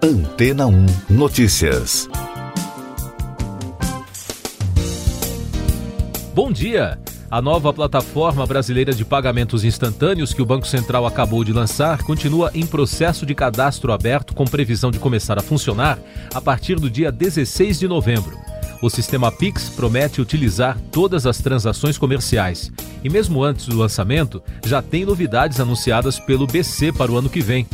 Antena 1 Notícias. Bom dia! A nova plataforma brasileira de pagamentos instantâneos que o Banco Central acabou de lançar continua em processo de cadastro aberto com previsão de começar a funcionar a partir do dia 16 de novembro. O sistema Pix promete utilizar todas as transações comerciais. E mesmo antes do lançamento, já tem novidades anunciadas pelo BC para o ano que vem.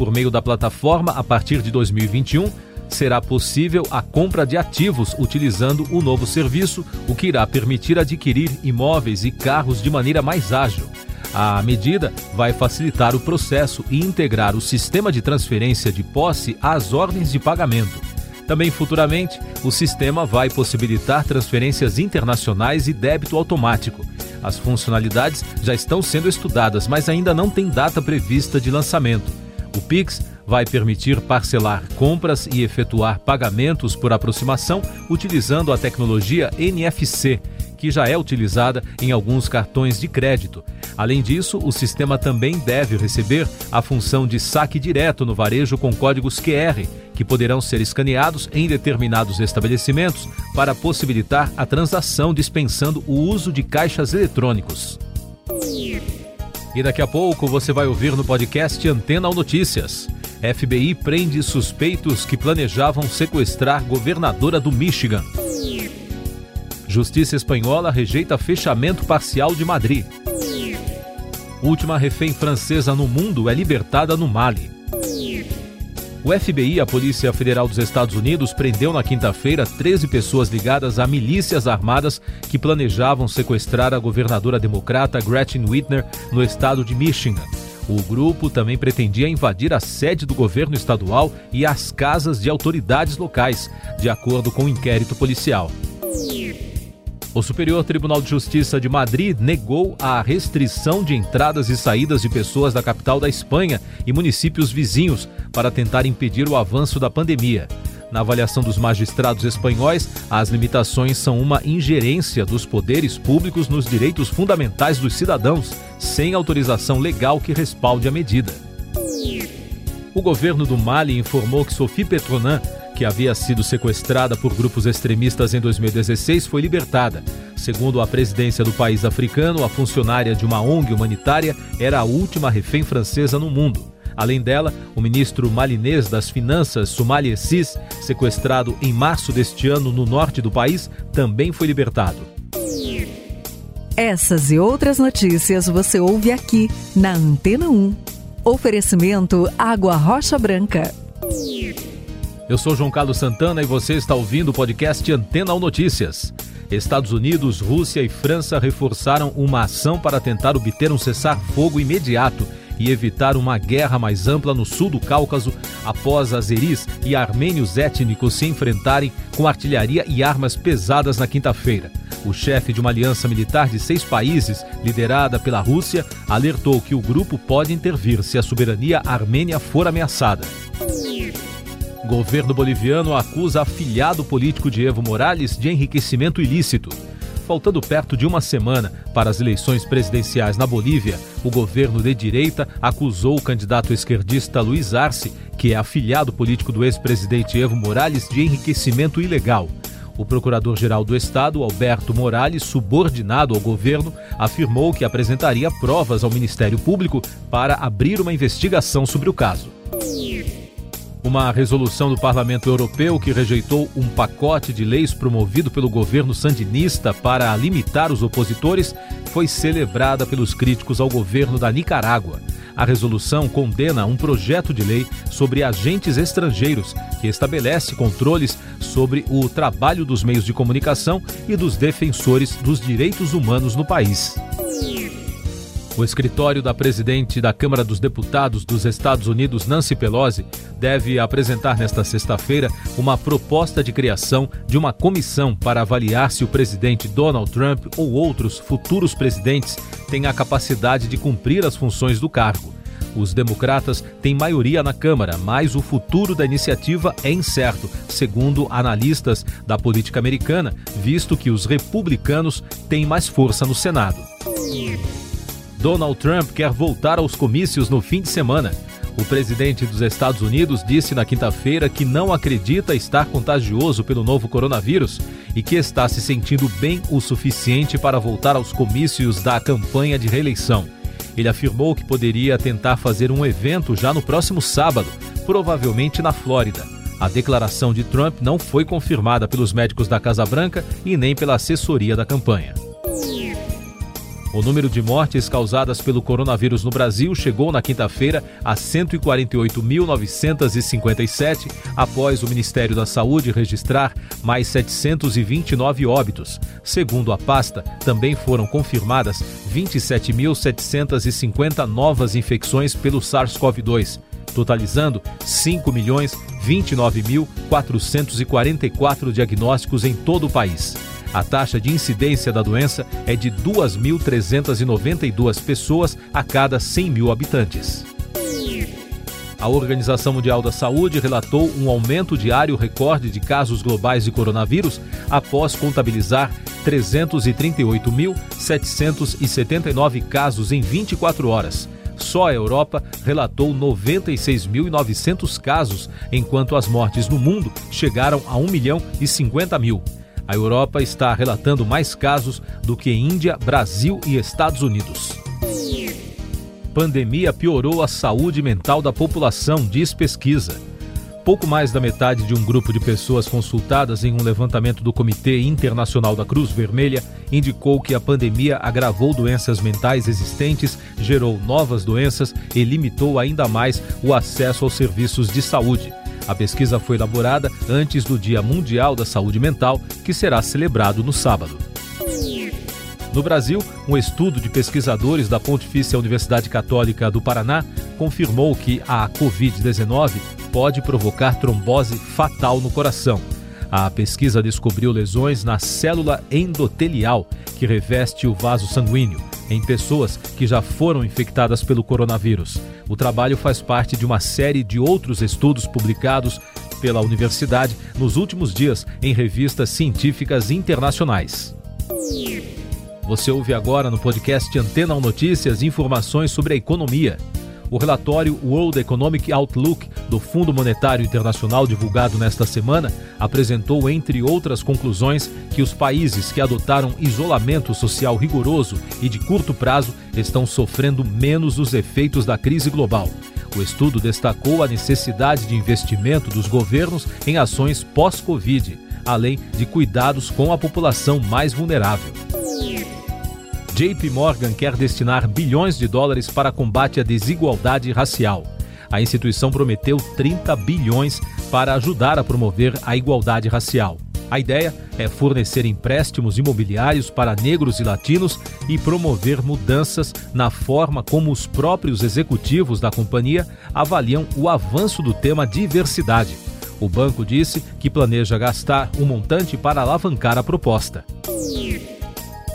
Por meio da plataforma, a partir de 2021, será possível a compra de ativos utilizando o novo serviço, o que irá permitir adquirir imóveis e carros de maneira mais ágil. A medida vai facilitar o processo e integrar o sistema de transferência de posse às ordens de pagamento. Também futuramente, o sistema vai possibilitar transferências internacionais e débito automático. As funcionalidades já estão sendo estudadas, mas ainda não tem data prevista de lançamento. O Pix vai permitir parcelar compras e efetuar pagamentos por aproximação utilizando a tecnologia NFC, que já é utilizada em alguns cartões de crédito. Além disso, o sistema também deve receber a função de saque direto no varejo com códigos QR, que poderão ser escaneados em determinados estabelecimentos para possibilitar a transação dispensando o uso de caixas eletrônicos. E daqui a pouco você vai ouvir no podcast Antena Notícias. FBI prende suspeitos que planejavam sequestrar governadora do Michigan. Justiça espanhola rejeita fechamento parcial de Madrid. Última refém francesa no mundo é libertada no Mali. O FBI, a Polícia Federal dos Estados Unidos, prendeu na quinta-feira 13 pessoas ligadas a milícias armadas que planejavam sequestrar a governadora democrata Gretchen Whitner no estado de Michigan. O grupo também pretendia invadir a sede do governo estadual e as casas de autoridades locais, de acordo com o um inquérito policial. O Superior Tribunal de Justiça de Madrid negou a restrição de entradas e saídas de pessoas da capital da Espanha e municípios vizinhos para tentar impedir o avanço da pandemia. Na avaliação dos magistrados espanhóis, as limitações são uma ingerência dos poderes públicos nos direitos fundamentais dos cidadãos, sem autorização legal que respalde a medida. O governo do Mali informou que Sophie Petronan que havia sido sequestrada por grupos extremistas em 2016, foi libertada. Segundo a presidência do país africano, a funcionária de uma ONG humanitária era a última refém francesa no mundo. Além dela, o ministro malinês das Finanças, Somalia Sis, sequestrado em março deste ano no norte do país, também foi libertado. Essas e outras notícias você ouve aqui na Antena 1. Oferecimento Água Rocha Branca. Eu sou João Carlos Santana e você está ouvindo o podcast Antena ou Notícias. Estados Unidos, Rússia e França reforçaram uma ação para tentar obter um cessar-fogo imediato e evitar uma guerra mais ampla no sul do Cáucaso após azeris e armênios étnicos se enfrentarem com artilharia e armas pesadas na quinta-feira. O chefe de uma aliança militar de seis países, liderada pela Rússia, alertou que o grupo pode intervir se a soberania armênia for ameaçada. Governo boliviano acusa afilhado político de Evo Morales de enriquecimento ilícito. Faltando perto de uma semana para as eleições presidenciais na Bolívia, o governo de direita acusou o candidato esquerdista Luiz Arce, que é afilhado político do ex-presidente Evo Morales, de enriquecimento ilegal. O procurador-geral do Estado, Alberto Morales, subordinado ao governo, afirmou que apresentaria provas ao Ministério Público para abrir uma investigação sobre o caso. Uma resolução do Parlamento Europeu que rejeitou um pacote de leis promovido pelo governo sandinista para limitar os opositores foi celebrada pelos críticos ao governo da Nicarágua. A resolução condena um projeto de lei sobre agentes estrangeiros que estabelece controles sobre o trabalho dos meios de comunicação e dos defensores dos direitos humanos no país. O escritório da presidente da Câmara dos Deputados dos Estados Unidos, Nancy Pelosi, deve apresentar nesta sexta-feira uma proposta de criação de uma comissão para avaliar se o presidente Donald Trump ou outros futuros presidentes têm a capacidade de cumprir as funções do cargo. Os democratas têm maioria na Câmara, mas o futuro da iniciativa é incerto, segundo analistas da política americana, visto que os republicanos têm mais força no Senado. Donald Trump quer voltar aos comícios no fim de semana. O presidente dos Estados Unidos disse na quinta-feira que não acredita estar contagioso pelo novo coronavírus e que está se sentindo bem o suficiente para voltar aos comícios da campanha de reeleição. Ele afirmou que poderia tentar fazer um evento já no próximo sábado, provavelmente na Flórida. A declaração de Trump não foi confirmada pelos médicos da Casa Branca e nem pela assessoria da campanha. O número de mortes causadas pelo coronavírus no Brasil chegou na quinta-feira a 148.957, após o Ministério da Saúde registrar mais 729 óbitos. Segundo a pasta, também foram confirmadas 27.750 novas infecções pelo SARS-CoV-2, totalizando 5.029.444 diagnósticos em todo o país. A taxa de incidência da doença é de 2.392 pessoas a cada 100 mil habitantes. A Organização Mundial da Saúde relatou um aumento diário recorde de casos globais de coronavírus após contabilizar 338.779 casos em 24 horas. Só a Europa relatou 96.900 casos, enquanto as mortes no mundo chegaram a 1 milhão e 50 mil. A Europa está relatando mais casos do que Índia, Brasil e Estados Unidos. Pandemia piorou a saúde mental da população, diz pesquisa. Pouco mais da metade de um grupo de pessoas consultadas em um levantamento do Comitê Internacional da Cruz Vermelha indicou que a pandemia agravou doenças mentais existentes, gerou novas doenças e limitou ainda mais o acesso aos serviços de saúde. A pesquisa foi elaborada antes do Dia Mundial da Saúde Mental, que será celebrado no sábado. No Brasil, um estudo de pesquisadores da Pontifícia Universidade Católica do Paraná confirmou que a Covid-19 pode provocar trombose fatal no coração. A pesquisa descobriu lesões na célula endotelial, que reveste o vaso sanguíneo, em pessoas que já foram infectadas pelo coronavírus. O trabalho faz parte de uma série de outros estudos publicados pela universidade nos últimos dias em revistas científicas internacionais. Você ouve agora no podcast Antena 1 Notícias informações sobre a economia. O relatório World Economic Outlook do Fundo Monetário Internacional, divulgado nesta semana, apresentou, entre outras conclusões, que os países que adotaram isolamento social rigoroso e de curto prazo estão sofrendo menos os efeitos da crise global. O estudo destacou a necessidade de investimento dos governos em ações pós-Covid, além de cuidados com a população mais vulnerável. JP Morgan quer destinar bilhões de dólares para combate à desigualdade racial. A instituição prometeu 30 bilhões para ajudar a promover a igualdade racial. A ideia é fornecer empréstimos imobiliários para negros e latinos e promover mudanças na forma como os próprios executivos da companhia avaliam o avanço do tema diversidade. O banco disse que planeja gastar um montante para alavancar a proposta.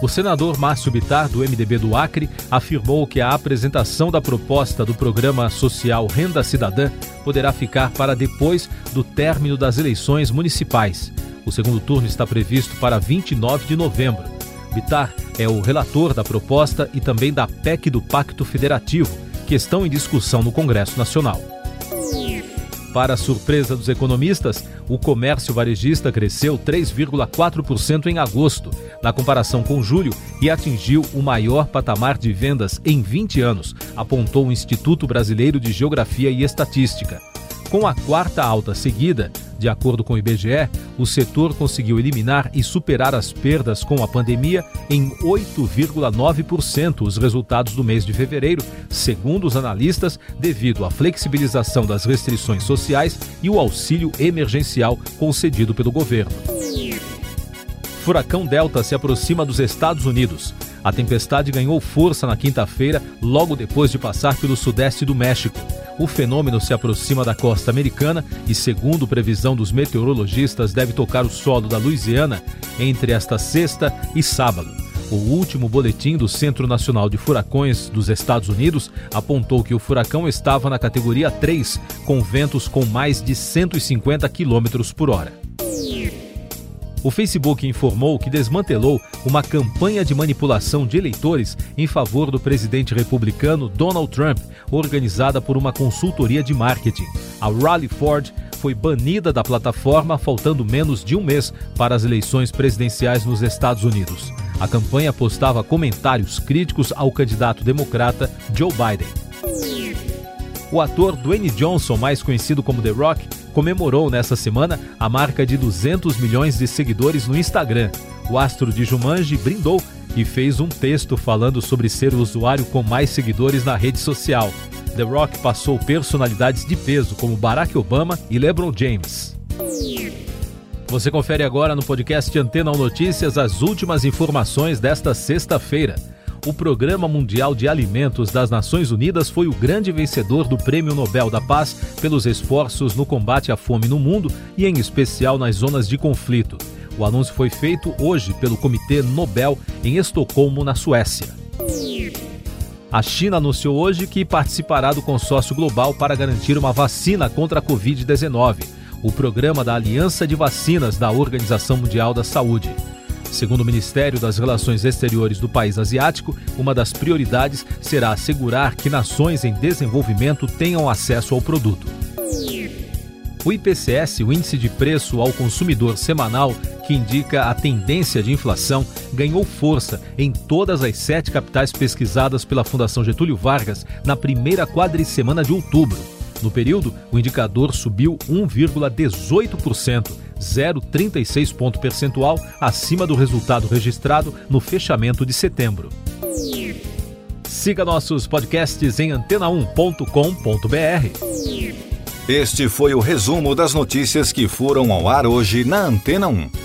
O senador Márcio Bitar, do MDB do Acre, afirmou que a apresentação da proposta do programa social Renda Cidadã poderá ficar para depois do término das eleições municipais. O segundo turno está previsto para 29 de novembro. Bitar é o relator da proposta e também da PEC do Pacto Federativo, que estão em discussão no Congresso Nacional. Para surpresa dos economistas, o comércio varejista cresceu 3,4% em agosto, na comparação com julho, e atingiu o maior patamar de vendas em 20 anos, apontou o Instituto Brasileiro de Geografia e Estatística. Com a quarta alta seguida, de acordo com o IBGE, o setor conseguiu eliminar e superar as perdas com a pandemia em 8,9% os resultados do mês de fevereiro, segundo os analistas, devido à flexibilização das restrições sociais e o auxílio emergencial concedido pelo governo. Furacão Delta se aproxima dos Estados Unidos. A tempestade ganhou força na quinta-feira, logo depois de passar pelo sudeste do México. O fenômeno se aproxima da costa americana e, segundo previsão dos meteorologistas, deve tocar o solo da Louisiana entre esta sexta e sábado. O último boletim do Centro Nacional de Furacões dos Estados Unidos apontou que o furacão estava na categoria 3, com ventos com mais de 150 km por hora. O Facebook informou que desmantelou uma campanha de manipulação de eleitores em favor do presidente republicano Donald Trump, organizada por uma consultoria de marketing. A Rally Ford foi banida da plataforma faltando menos de um mês para as eleições presidenciais nos Estados Unidos. A campanha postava comentários críticos ao candidato democrata Joe Biden. O ator Dwayne Johnson, mais conhecido como The Rock, comemorou nesta semana a marca de 200 milhões de seguidores no Instagram. O astro de Jumanji brindou e fez um texto falando sobre ser o usuário com mais seguidores na rede social. The Rock passou personalidades de peso como Barack Obama e LeBron James. Você confere agora no podcast Antena 1 Notícias as últimas informações desta sexta-feira. O Programa Mundial de Alimentos das Nações Unidas foi o grande vencedor do Prêmio Nobel da Paz pelos esforços no combate à fome no mundo e, em especial, nas zonas de conflito. O anúncio foi feito hoje pelo Comitê Nobel em Estocolmo, na Suécia. A China anunciou hoje que participará do consórcio global para garantir uma vacina contra a Covid-19, o programa da Aliança de Vacinas da Organização Mundial da Saúde. Segundo o Ministério das Relações Exteriores do país asiático, uma das prioridades será assegurar que nações em desenvolvimento tenham acesso ao produto. O IPCS, o Índice de Preço ao Consumidor Semanal, que indica a tendência de inflação, ganhou força em todas as sete capitais pesquisadas pela Fundação Getúlio Vargas na primeira quadricemana de outubro. No período, o indicador subiu 1,18%, 0,36 ponto percentual acima do resultado registrado no fechamento de setembro. Siga nossos podcasts em antena1.com.br. Este foi o resumo das notícias que foram ao ar hoje na Antena 1.